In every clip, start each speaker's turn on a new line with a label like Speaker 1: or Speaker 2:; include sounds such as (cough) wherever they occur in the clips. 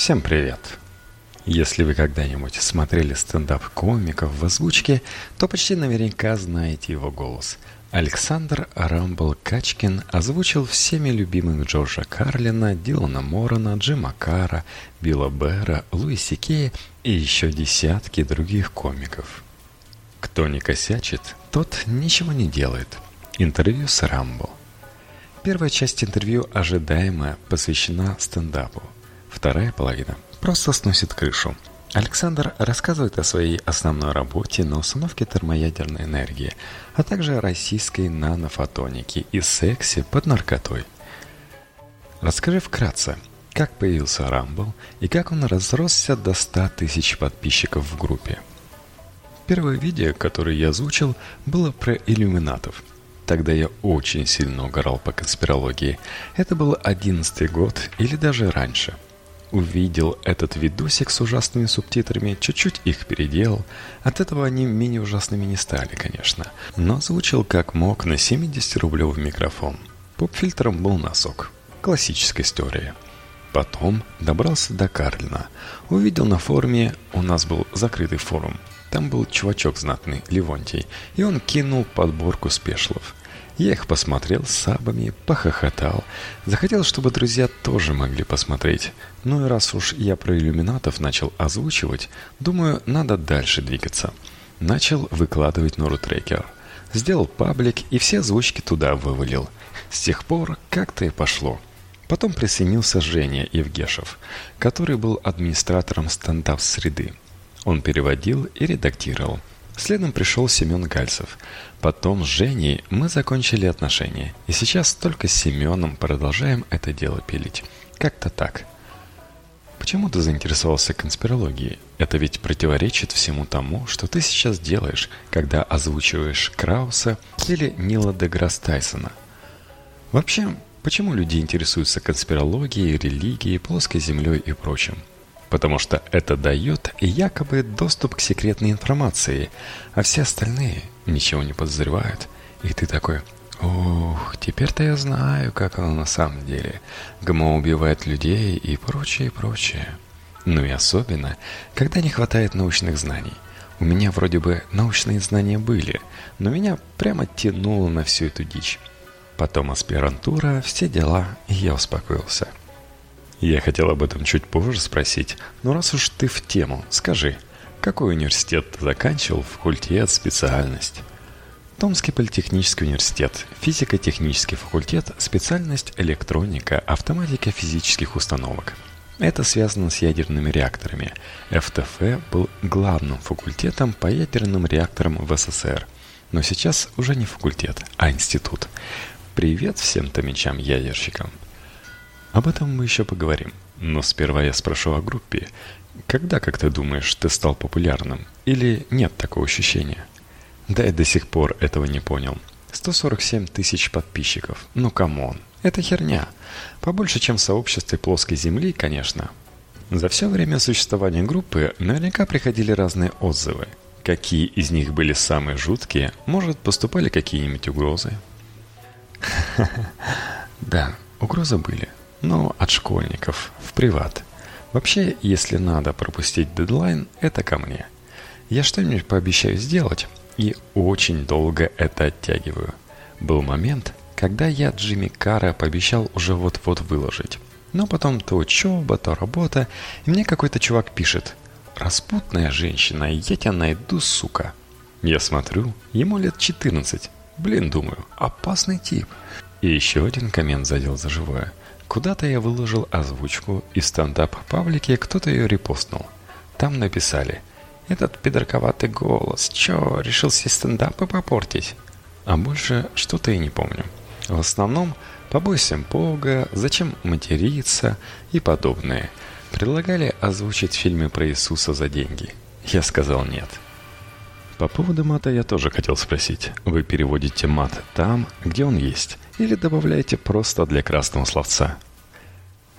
Speaker 1: Всем привет! Если вы когда-нибудь смотрели стендап-комиков в озвучке, то почти наверняка знаете его голос. Александр Рамбл Качкин озвучил всеми любимых Джорджа Карлина, Дилана Морона, Джима Кара, Билла Бера, Луиси Кея и еще десятки других комиков. Кто не косячит, тот ничего не делает. Интервью с Рамбл. Первая часть интервью ожидаемая посвящена стендапу. Вторая половина просто сносит крышу. Александр рассказывает о своей основной работе на установке термоядерной энергии, а также о российской нанофотонике и сексе под наркотой. Расскажи вкратце, как появился Рамбл и как он разросся до 100 тысяч подписчиков в группе. Первое видео, которое я озвучил, было про иллюминатов. Тогда я очень сильно угорал по конспирологии. Это был одиннадцатый год или даже раньше. Увидел этот видосик с ужасными субтитрами, чуть-чуть их переделал. От этого они менее ужасными не стали, конечно. Но озвучил как мог на 70-рублевый микрофон. Поп-фильтром был носок. Классическая история. Потом добрался до Карлина. Увидел на форуме, у нас был закрытый форум. Там был чувачок знатный, Левонтий, и он кинул подборку спешлов. Я их посмотрел с сабами, похохотал. Захотел, чтобы друзья тоже могли посмотреть. Ну и раз уж я про иллюминатов начал озвучивать, думаю, надо дальше двигаться. Начал выкладывать Нурутрекер. Сделал паблик и все озвучки туда вывалил. С тех пор как-то и пошло. Потом присоединился Женя Евгешев, который был администратором стендап-среды. Он переводил и редактировал. Следом пришел Семен Гальцев. Потом с Женей мы закончили отношения. И сейчас только с Семеном продолжаем это дело пилить. Как-то так. Почему ты заинтересовался конспирологией? Это ведь противоречит всему тому, что ты сейчас делаешь, когда озвучиваешь Крауса или Нила Деграсс Тайсона. Вообще, почему люди интересуются конспирологией, религией, плоской землей и прочим? потому что это дает якобы доступ к секретной информации, а все остальные ничего не подозревают. И ты такой, ух, теперь-то я знаю, как оно на самом деле. ГМО убивает людей и прочее, и прочее. Ну и особенно, когда не хватает научных знаний. У меня вроде бы научные знания были, но меня прямо тянуло на всю эту дичь. Потом аспирантура, все дела, и я успокоился. Я хотел об этом чуть позже спросить, но раз уж ты в тему, скажи, какой университет ты заканчивал, факультет, специальность? Томский политехнический университет, физико-технический факультет, специальность электроника, автоматика физических установок. Это связано с ядерными реакторами. ФТФ был главным факультетом по ядерным реакторам в СССР. Но сейчас уже не факультет, а институт. Привет всем томичам-ядерщикам. Об этом мы еще поговорим. Но сперва я спрошу о группе. Когда, как ты думаешь, ты стал популярным? Или нет такого ощущения? Да я до сих пор этого не понял. 147 тысяч подписчиков. Ну come on, это херня. Побольше, чем в сообществе плоской земли, конечно. За все время существования группы наверняка приходили разные отзывы. Какие из них были самые жуткие, может, поступали какие-нибудь угрозы? (laughs) Да, угрозы были но от школьников, в приват. Вообще, если надо пропустить дедлайн, это ко мне. Я что-нибудь пообещаю сделать и очень долго это оттягиваю. Был момент, когда я Джимми Кара пообещал уже вот-вот выложить. Но потом то учеба, то работа, и мне какой-то чувак пишет «Распутная женщина, я тебя найду, сука». Я смотрю, ему лет 14. Блин, думаю, опасный тип. И еще один коммент задел за живое. Куда-то я выложил озвучку, и в стендап-паблике кто-то ее репостнул. Там написали «Этот пидорковатый голос, чё, решил все стендапы попортить?» А больше что-то и не помню. В основном «Побойся Бога», «Зачем материться» и подобное. Предлагали озвучить фильмы про Иисуса за деньги. Я сказал нет. По поводу мата я тоже хотел спросить. Вы переводите мат там, где он есть, или добавляете просто для красного словца?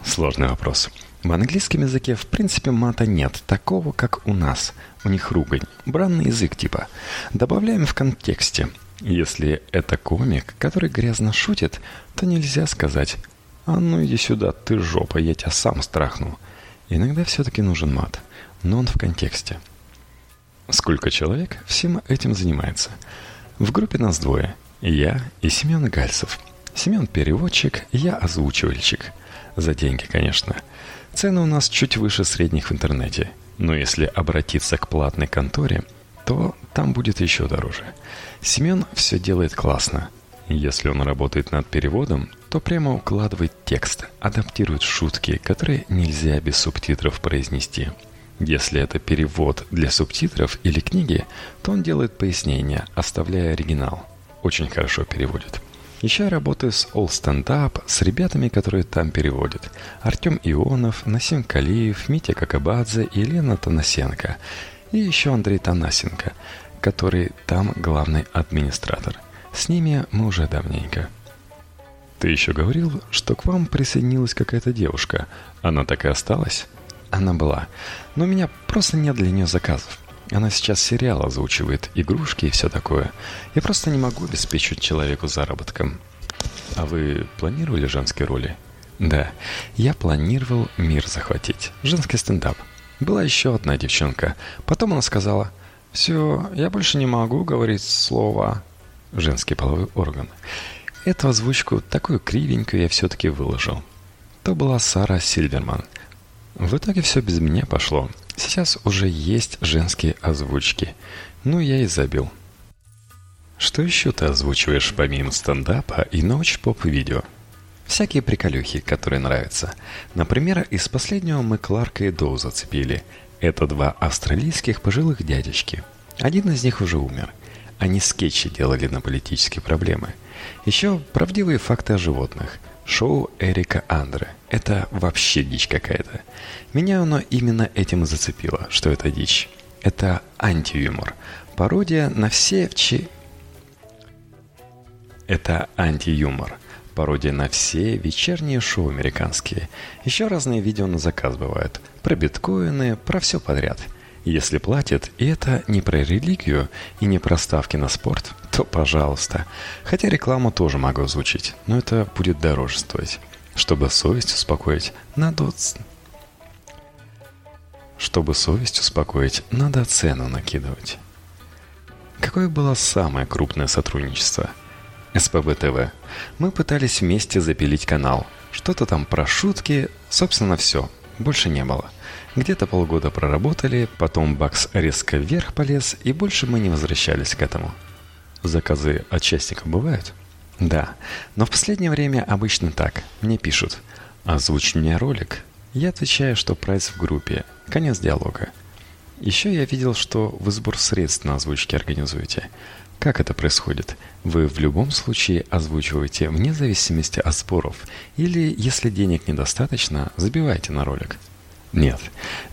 Speaker 1: Сложный вопрос. В английском языке в принципе мата нет, такого как у нас. У них ругань, бранный язык типа. Добавляем в контексте. Если это комик, который грязно шутит, то нельзя сказать «А ну иди сюда, ты жопа, я тебя сам страхну». Иногда все-таки нужен мат, но он в контексте. Сколько человек всем этим занимается? В группе нас двое. Я и Семен Гальцев. Семен переводчик, я озвучивальщик. За деньги, конечно. Цены у нас чуть выше средних в интернете. Но если обратиться к платной конторе, то там будет еще дороже. Семен все делает классно. Если он работает над переводом, то прямо укладывает текст, адаптирует шутки, которые нельзя без субтитров произнести. Если это перевод для субтитров или книги, то он делает пояснения, оставляя оригинал. Очень хорошо переводит. Еще я работаю с All Stand Up, с ребятами, которые там переводят. Артем Ионов, Насим Калиев, Митя Какабадзе и Елена Танасенко. И еще Андрей Танасенко, который там главный администратор. С ними мы уже давненько. Ты еще говорил, что к вам присоединилась какая-то девушка. Она так и осталась? Она была. Но у меня просто нет для нее заказов. Она сейчас сериал озвучивает, игрушки и все такое. Я просто не могу обеспечить человеку заработком. А вы планировали женские роли? Да, я планировал мир захватить. Женский стендап. Была еще одна девчонка. Потом она сказала, «Все, я больше не могу говорить слова». Женский половой орган. Эту озвучку, такую кривенькую, я все-таки выложил. То была Сара Сильверман. В итоге все без меня пошло. Сейчас уже есть женские озвучки. Ну, я и забил. Что еще ты озвучиваешь помимо стендапа и научпоп-видео? Всякие приколюхи, которые нравятся. Например, из последнего мы Кларка и Доу зацепили. Это два австралийских пожилых дядечки. Один из них уже умер. Они скетчи делали на политические проблемы. Еще правдивые факты о животных – Шоу Эрика Андре. Это вообще дичь какая-то. Меня оно именно этим и зацепило, что это дичь. Это антиюмор. Пародия на все вчи... Это антиюмор. Пародия на все вечерние шоу американские. Еще разные видео на заказ бывают. Про биткоины, про все подряд – если платят, и это не про религию и не про ставки на спорт, (laughs) то пожалуйста. Хотя рекламу тоже могу озвучить, но это будет дороже стоить. Чтобы совесть успокоить, надо... Чтобы совесть успокоить, надо цену накидывать. Какое было самое крупное сотрудничество? СПБ ТВ. Мы пытались вместе запилить канал. Что-то там про шутки, собственно все. Больше не было. Где-то полгода проработали, потом бакс резко вверх полез, и больше мы не возвращались к этому. Заказы от частников бывают? Да, но в последнее время обычно так. Мне пишут «Озвучь мне ролик». Я отвечаю, что прайс в группе. Конец диалога. Еще я видел, что вы сбор средств на озвучке организуете. Как это происходит? Вы в любом случае озвучиваете вне зависимости от споров, или, если денег недостаточно, забивайте на ролик. Нет,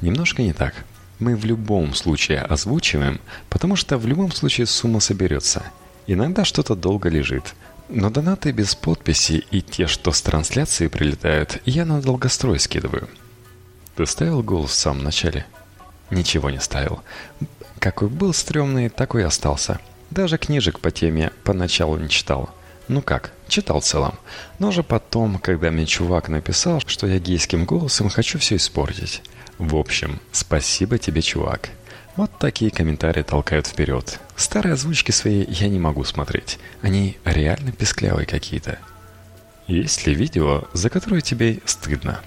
Speaker 1: немножко не так. Мы в любом случае озвучиваем, потому что в любом случае сумма соберется. Иногда что-то долго лежит. Но донаты без подписи и те, что с трансляции прилетают, я на долгострой скидываю. Ты ставил голос в самом начале? Ничего не ставил. Какой был стрёмный, такой и остался. Даже книжек по теме поначалу не читал. Ну как, читал в целом. Но уже потом, когда мне чувак написал, что я гейским голосом хочу все испортить. В общем, спасибо тебе, чувак. Вот такие комментарии толкают вперед. Старые озвучки свои я не могу смотреть. Они реально песклявые какие-то. Есть ли видео, за которое тебе стыдно?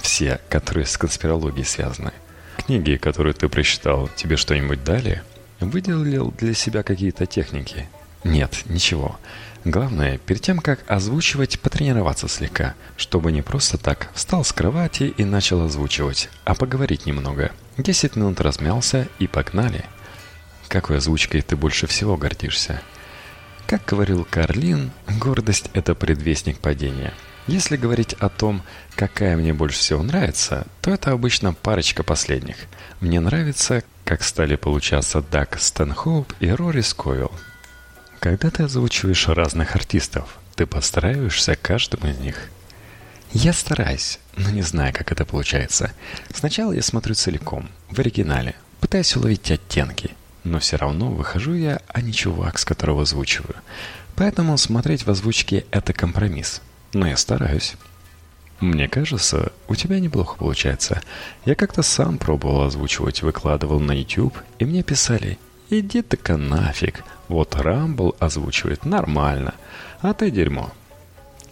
Speaker 1: Все, которые с конспирологией связаны. Книги, которые ты прочитал, тебе что-нибудь дали? Выделил для себя какие-то техники? Нет, ничего. Главное, перед тем, как озвучивать, потренироваться слегка, чтобы не просто так встал с кровати и начал озвучивать, а поговорить немного. 10 минут размялся и погнали. Какой озвучкой ты больше всего гордишься? Как говорил Карлин, гордость – это предвестник падения. Если говорить о том, какая мне больше всего нравится, то это обычно парочка последних. Мне нравится, как стали получаться Даг Стэнхоуп и Рори Скойл. Когда ты озвучиваешь разных артистов, ты подстраиваешься каждому из них. Я стараюсь, но не знаю, как это получается. Сначала я смотрю целиком, в оригинале, пытаюсь уловить оттенки, но все равно выхожу я, а не чувак, с которого озвучиваю. Поэтому смотреть в озвучке – это компромисс. Но я стараюсь. Мне кажется, у тебя неплохо получается. Я как-то сам пробовал озвучивать, выкладывал на YouTube, и мне писали, иди ты-ка нафиг, вот Рамбл озвучивает нормально, а ты дерьмо.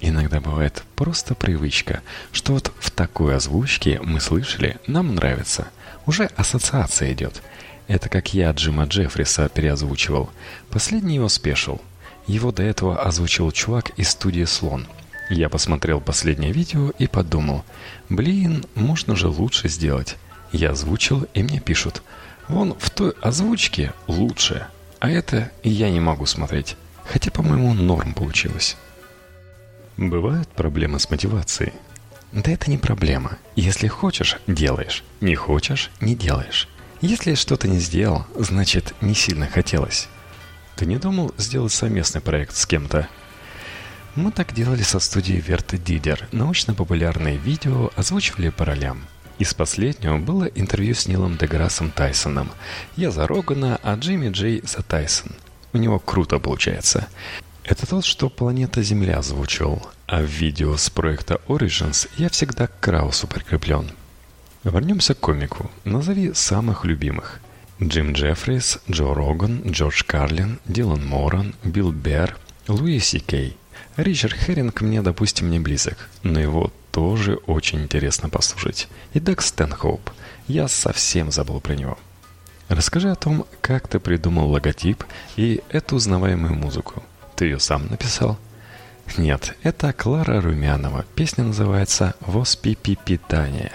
Speaker 1: Иногда бывает просто привычка, что вот в такой озвучке мы слышали, нам нравится. Уже ассоциация идет. Это как я Джима Джеффриса переозвучивал. Последний его спешил. Его до этого озвучил чувак из студии «Слон». Я посмотрел последнее видео и подумал, блин, можно же лучше сделать. Я озвучил, и мне пишут, вон в той озвучке лучше, а это я не могу смотреть. Хотя, по-моему, норм получилось. Бывают проблемы с мотивацией. Да это не проблема. Если хочешь – делаешь. Не хочешь – не делаешь. Если что-то не сделал, значит, не сильно хотелось. Ты не думал сделать совместный проект с кем-то? Мы так делали со студией Верта Дидер. Научно-популярные видео озвучивали по ролям. Из последнего было интервью с Нилом Деграссом Тайсоном. Я за Рогана, а Джимми Джей за Тайсон. У него круто получается. Это тот, что «Планета Земля» озвучивал, а в видео с проекта Origins я всегда к Краусу прикреплен. Вернемся к комику. Назови самых любимых. Джим Джеффрис, Джо Роган, Джордж Карлин, Дилан Моран, Билл Берр, Луи Си Кей. Ричард Херинг мне, допустим, не близок, но его тоже очень интересно послушать. И Даг Стэнхоуп. Я совсем забыл про него. Расскажи о том, как ты придумал логотип и эту узнаваемую музыку. Ты ее сам написал? Нет, это Клара Румянова. Песня называется «Воспипи питание».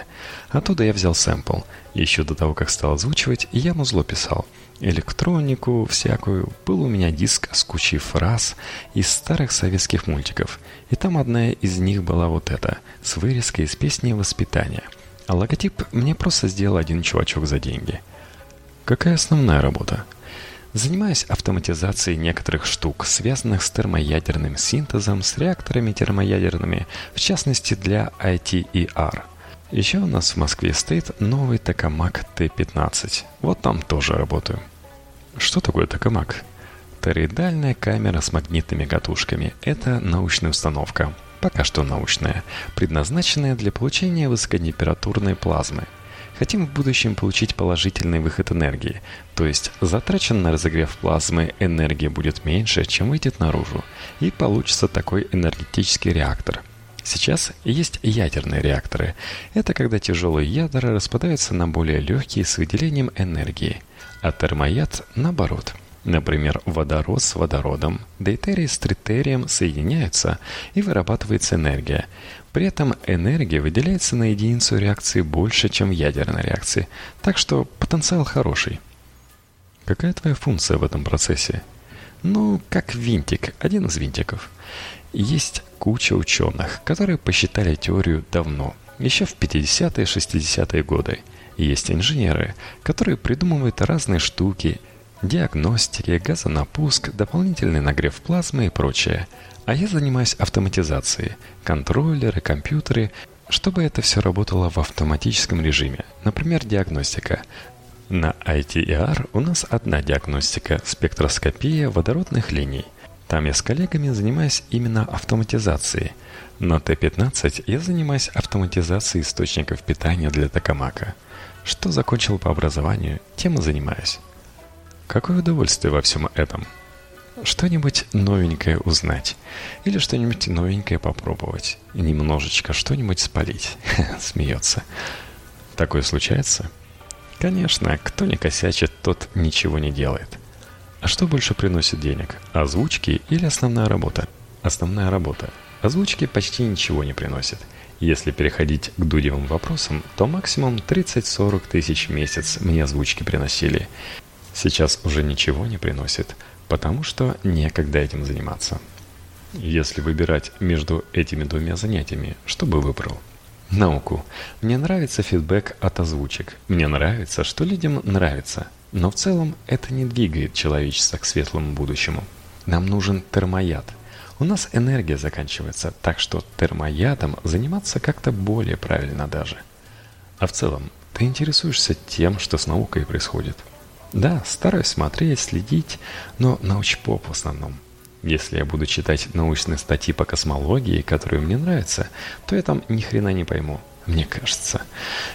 Speaker 1: Оттуда я взял сэмпл. Еще до того, как стал озвучивать, я музло писал – электронику всякую, был у меня диск с кучей фраз из старых советских мультиков. И там одна из них была вот эта, с вырезкой из песни «Воспитание». А логотип мне просто сделал один чувачок за деньги. Какая основная работа? Занимаюсь автоматизацией некоторых штук, связанных с термоядерным синтезом, с реакторами термоядерными, в частности для ITER – еще у нас в Москве стоит новый Токамак Т-15. Вот там тоже работаю. Что такое Токамак? Тороидальная камера с магнитными катушками. Это научная установка. Пока что научная, предназначенная для получения высокотемпературной плазмы. Хотим в будущем получить положительный выход энергии, то есть затрачен на разогрев плазмы энергия будет меньше, чем выйдет наружу, и получится такой энергетический реактор – Сейчас есть ядерные реакторы. Это когда тяжелые ядра распадаются на более легкие с выделением энергии. А термояд наоборот. Например, водород с водородом, дейтерий с тритерием соединяются и вырабатывается энергия. При этом энергия выделяется на единицу реакции больше, чем в ядерной реакции. Так что потенциал хороший. Какая твоя функция в этом процессе? Ну, как винтик, один из винтиков. Есть куча ученых, которые посчитали теорию давно, еще в 50-е 60-е годы. Есть инженеры, которые придумывают разные штуки, диагностики, газонапуск, дополнительный нагрев плазмы и прочее. А я занимаюсь автоматизацией, контроллеры, компьютеры, чтобы это все работало в автоматическом режиме. Например, диагностика. На ITER у нас одна диагностика – спектроскопия водородных линий – там я с коллегами занимаюсь именно автоматизацией. На Т-15 я занимаюсь автоматизацией источников питания для Токамака. Что закончил по образованию, тем и занимаюсь. Какое удовольствие во всем этом? Что-нибудь новенькое узнать. Или что-нибудь новенькое попробовать. Немножечко что-нибудь спалить. (laughs) Смеется. Такое случается? Конечно, кто не косячит, тот ничего не делает. А что больше приносит денег? Озвучки или основная работа? Основная работа. Озвучки почти ничего не приносят. Если переходить к дудевым вопросам, то максимум 30-40 тысяч в месяц мне озвучки приносили. Сейчас уже ничего не приносит, потому что некогда этим заниматься. Если выбирать между этими двумя занятиями, что бы выбрал? Науку. Мне нравится фидбэк от озвучек. Мне нравится, что людям нравится. Но в целом это не двигает человечество к светлому будущему. Нам нужен термояд. У нас энергия заканчивается, так что термоядом заниматься как-то более правильно даже. А в целом, ты интересуешься тем, что с наукой происходит? Да, стараюсь смотреть, следить, но научпоп в основном. Если я буду читать научные статьи по космологии, которые мне нравятся, то я там ни хрена не пойму, мне кажется.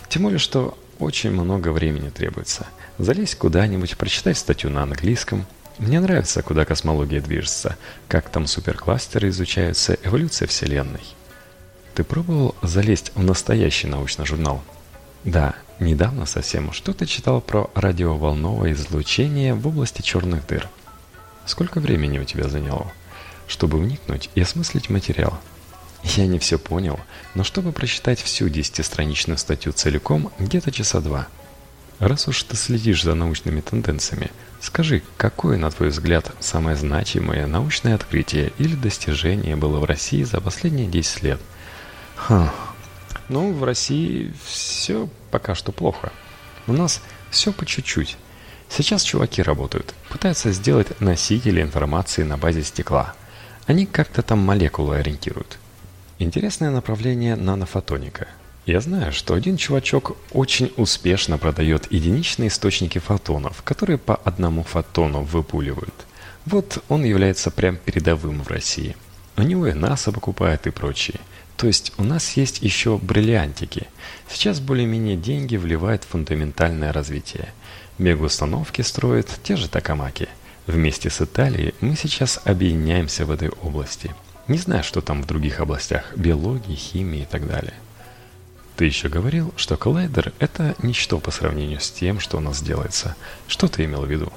Speaker 1: Тем более, что очень много времени требуется. Залезть куда-нибудь, прочитать статью на английском. Мне нравится, куда космология движется, как там суперкластеры изучаются, эволюция Вселенной. Ты пробовал залезть в настоящий научный журнал? Да, недавно совсем что-то читал про радиоволновое излучение в области черных дыр. Сколько времени у тебя заняло? Чтобы вникнуть и осмыслить материал. Я не все понял, но чтобы прочитать всю десятистраничную статью целиком, где-то часа два. Раз уж ты следишь за научными тенденциями, скажи, какое, на твой взгляд, самое значимое научное открытие или достижение было в России за последние 10 лет? Хм, ну, в России все пока что плохо. У нас все по чуть-чуть. Сейчас чуваки работают, пытаются сделать носители информации на базе стекла. Они как-то там молекулы ориентируют. Интересное направление нанофотоника. Я знаю, что один чувачок очень успешно продает единичные источники фотонов, которые по одному фотону выпуливают. Вот он является прям передовым в России. У него и НАСА покупает и прочие. То есть у нас есть еще бриллиантики. Сейчас более-менее деньги вливают в фундаментальное развитие – Мегаустановки строят те же Такамаки. Вместе с Италией мы сейчас объединяемся в этой области. Не знаю, что там в других областях, биологии, химии и так далее. Ты еще говорил, что коллайдер – это ничто по сравнению с тем, что у нас делается. Что ты имел в виду?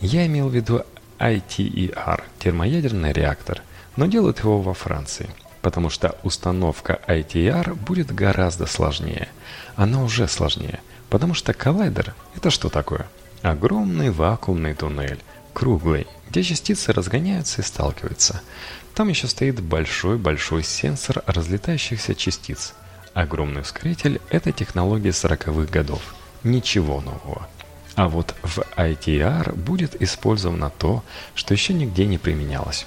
Speaker 1: Я имел в виду ITER – термоядерный реактор, но делают его во Франции, потому что установка ITER будет гораздо сложнее. Она уже сложнее – Потому что коллайдер – это что такое? Огромный вакуумный туннель, круглый, где частицы разгоняются и сталкиваются. Там еще стоит большой-большой сенсор разлетающихся частиц. Огромный ускоритель – это технология 40-х годов. Ничего нового. А вот в ITR будет использовано то, что еще нигде не применялось.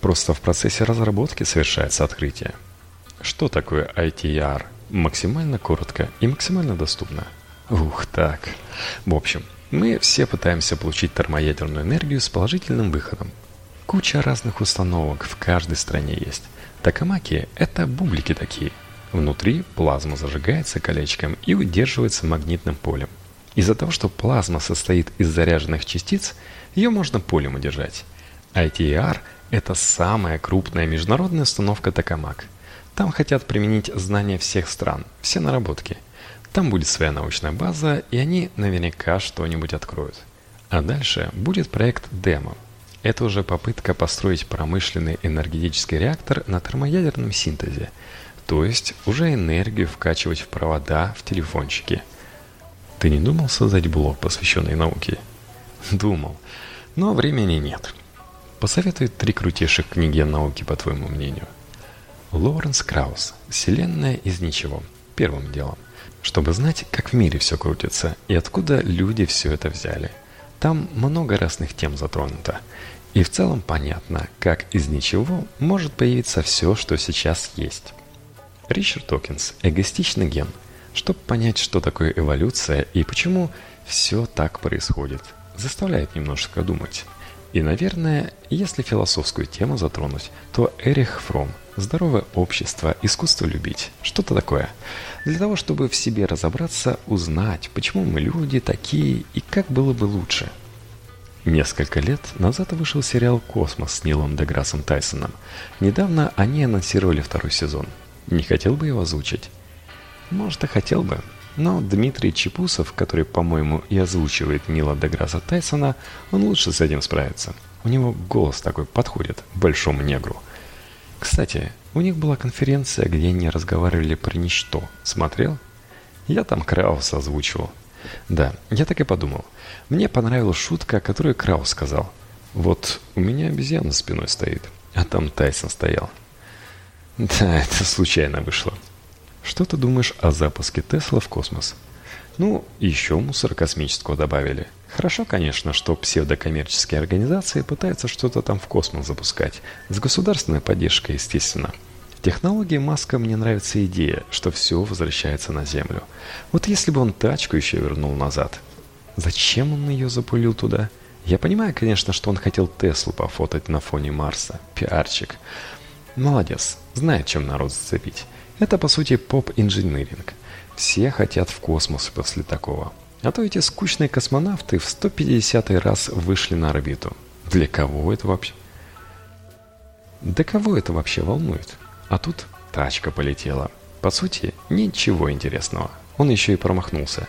Speaker 1: Просто в процессе разработки совершается открытие. Что такое ITR? Максимально коротко и максимально доступно – Ух, так. В общем, мы все пытаемся получить термоядерную энергию с положительным выходом. Куча разных установок в каждой стране есть. Такамаки – это бублики такие. Внутри плазма зажигается колечком и удерживается магнитным полем. Из-за того, что плазма состоит из заряженных частиц, ее можно полем удержать. ITER – это самая крупная международная установка Токамак. Там хотят применить знания всех стран, все наработки – там будет своя научная база, и они наверняка что-нибудь откроют. А дальше будет проект демо. Это уже попытка построить промышленный энергетический реактор на термоядерном синтезе, то есть уже энергию вкачивать в провода в телефончики. Ты не думал создать блог, посвященный науке? Думал, но времени нет. Посоветуй три крутейших книги о науке, по твоему мнению. Лоуренс Краус «Вселенная из ничего» первым делом чтобы знать, как в мире все крутится и откуда люди все это взяли. Там много разных тем затронуто. И в целом понятно, как из ничего может появиться все, что сейчас есть. Ричард Докинз «Эгоистичный ген», чтобы понять, что такое эволюция и почему все так происходит, заставляет немножко думать. И, наверное, если философскую тему затронуть, то Эрих Фромм «Здоровое общество, искусство любить» – что-то такое – для того, чтобы в себе разобраться, узнать, почему мы люди такие и как было бы лучше. Несколько лет назад вышел сериал «Космос» с Нилом Деграссом Тайсоном. Недавно они анонсировали второй сезон. Не хотел бы его озвучить? Может, и хотел бы. Но Дмитрий Чепусов, который, по-моему, и озвучивает Нила Деграсса Тайсона, он лучше с этим справится. У него голос такой подходит большому негру. Кстати, у них была конференция, где они разговаривали про ничто. Смотрел? Я там Краус озвучивал. Да, я так и подумал. Мне понравилась шутка, которую Краус сказал. Вот у меня обезьяна спиной стоит, а там Тайсон стоял. Да, (laughs) это случайно вышло. Что ты думаешь о запуске Тесла в космос? Ну, еще мусор космического добавили. Хорошо, конечно, что псевдокоммерческие организации пытаются что-то там в космос запускать. С государственной поддержкой, естественно. В технологии Маска мне нравится идея, что все возвращается на Землю. Вот если бы он тачку еще вернул назад. Зачем он ее запулил туда? Я понимаю, конечно, что он хотел Теслу пофотать на фоне Марса. Пиарчик. Молодец. Знает, чем народ зацепить. Это, по сути, поп-инжиниринг. Все хотят в космос после такого. А то эти скучные космонавты в 150 раз вышли на орбиту. Для кого это вообще? Да кого это вообще волнует? А тут тачка полетела. По сути, ничего интересного. Он еще и промахнулся.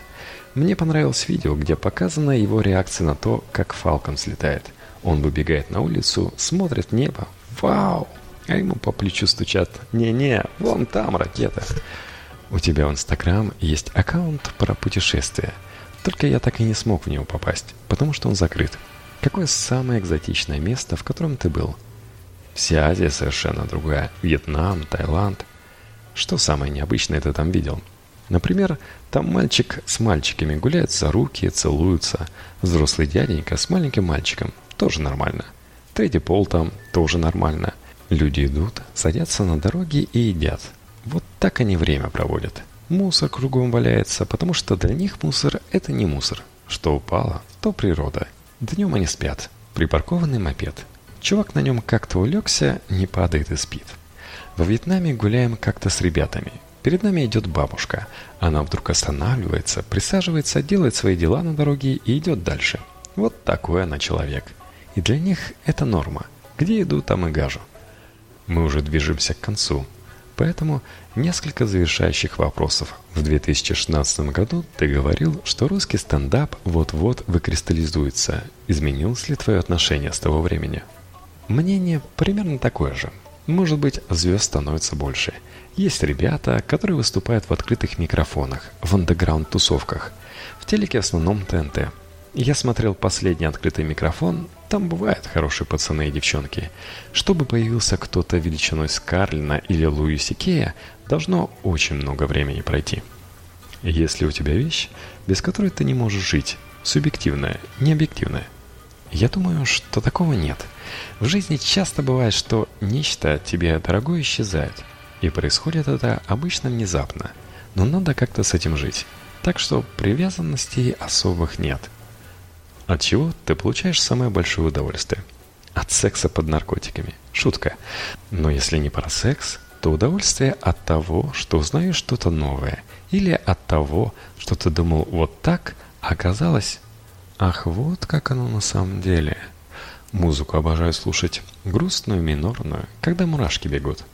Speaker 1: Мне понравилось видео, где показана его реакция на то, как Фалкон слетает. Он выбегает на улицу, смотрит небо. Вау! А ему по плечу стучат. Не-не, вон там ракета. У тебя в Инстаграм есть аккаунт про путешествия. Только я так и не смог в него попасть, потому что он закрыт. Какое самое экзотичное место, в котором ты был? Вся Азия совершенно другая. Вьетнам, Таиланд. Что самое необычное ты там видел? Например, там мальчик с мальчиками гуляют за руки, целуются. Взрослый дяденька с маленьким мальчиком. Тоже нормально. Третий пол там тоже нормально. Люди идут, садятся на дороге и едят. Вот так они время проводят. Мусор кругом валяется, потому что для них мусор – это не мусор. Что упало, то природа. Днем они спят. Припаркованный мопед. Чувак на нем как-то улегся, не падает и спит. Во Вьетнаме гуляем как-то с ребятами. Перед нами идет бабушка. Она вдруг останавливается, присаживается, делает свои дела на дороге и идет дальше. Вот такой она человек. И для них это норма. Где иду, там и гажу. Мы уже движемся к концу. Поэтому несколько завершающих вопросов. В 2016 году ты говорил, что русский стендап вот-вот выкристаллизуется. Изменилось ли твое отношение с того времени? Мнение примерно такое же. Может быть, звезд становится больше. Есть ребята, которые выступают в открытых микрофонах, в андеграунд-тусовках. В телеке в основном ТНТ. Я смотрел последний открытый микрофон, там бывают хорошие пацаны и девчонки. Чтобы появился кто-то величиной Скарлина или Луи Сикея, должно очень много времени пройти. Если у тебя вещь, без которой ты не можешь жить, субъективная, не объективная, я думаю, что такого нет. В жизни часто бывает, что нечто тебе дорогое исчезает. И происходит это обычно внезапно. Но надо как-то с этим жить. Так что привязанностей особых нет – от чего ты получаешь самое большое удовольствие? От секса под наркотиками. Шутка. Но если не про секс, то удовольствие от того, что узнаешь что-то новое. Или от того, что ты думал вот так, а оказалось... Ах, вот как оно на самом деле. Музыку обожаю слушать. Грустную, минорную, когда мурашки бегут.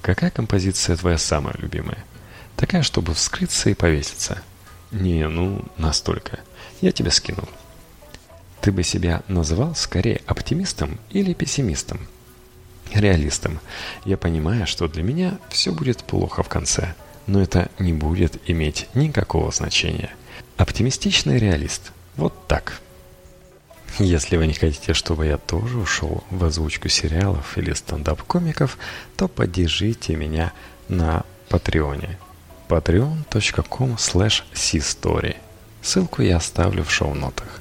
Speaker 1: Какая композиция твоя самая любимая? Такая, чтобы вскрыться и повеситься. Не, ну, настолько. Я тебе скинул. Ты бы себя называл скорее оптимистом или пессимистом? Реалистом. Я понимаю, что для меня все будет плохо в конце, но это не будет иметь никакого значения. Оптимистичный реалист. Вот так. Если вы не хотите, чтобы я тоже ушел в озвучку сериалов или стендап-комиков, то поддержите меня на Патреоне. patreon.com slash Ссылку я оставлю в шоу-нотах.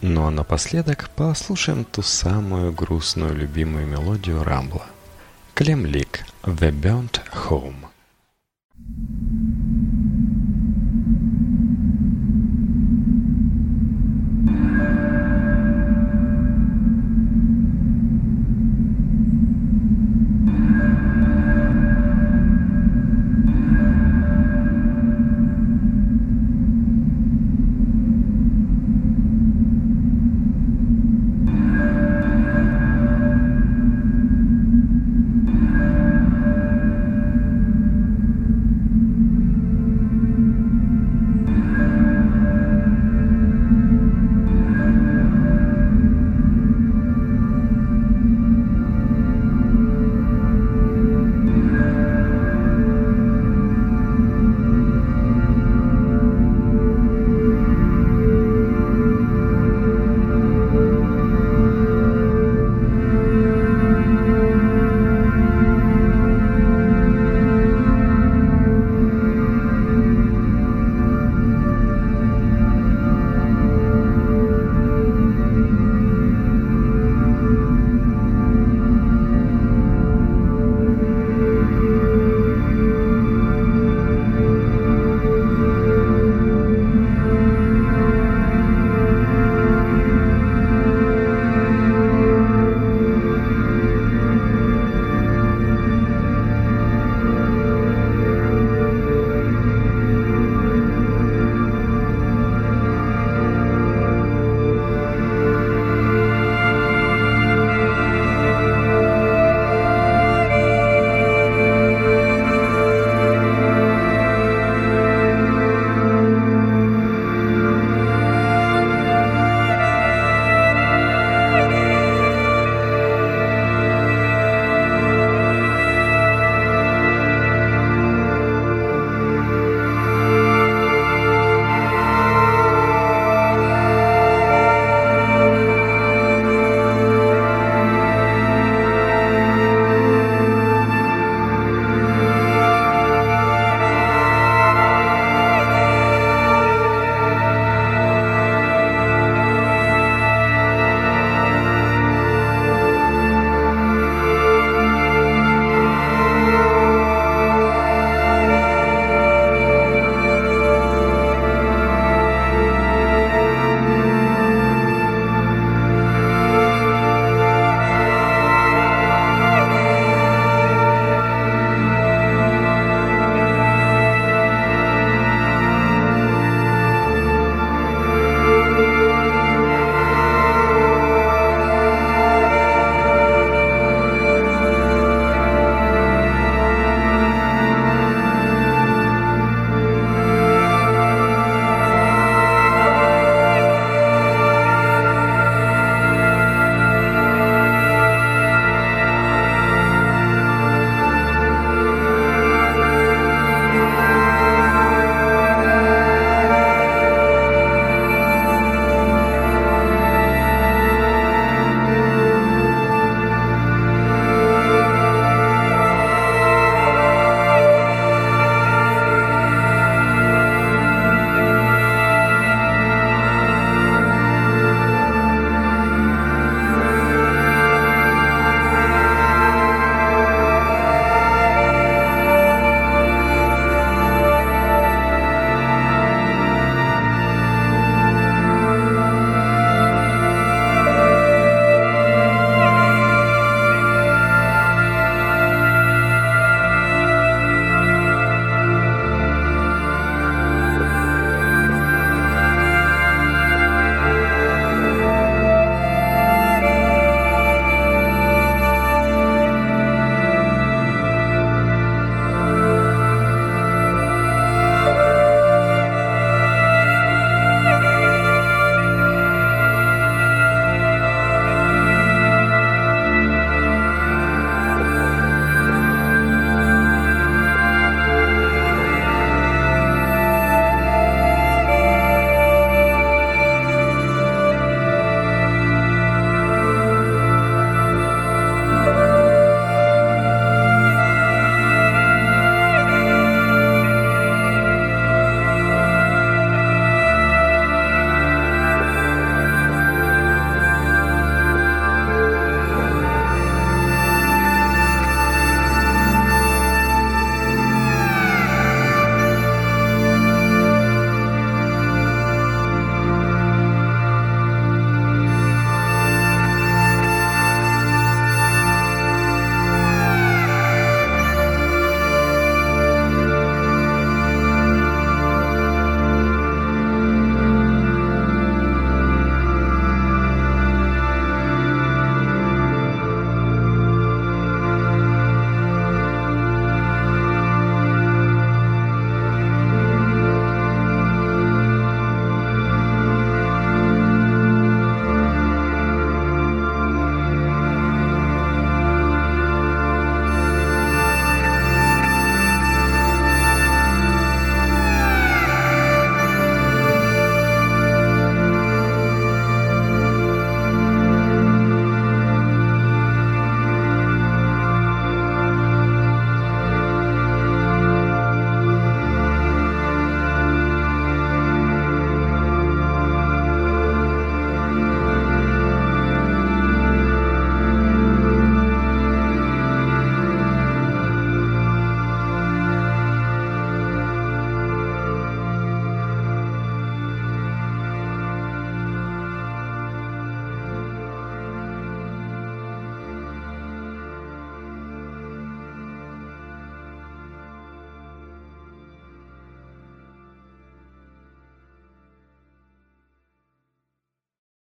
Speaker 1: Ну а напоследок послушаем ту самую грустную любимую мелодию Рамбла. Клемлик «The Burnt Home».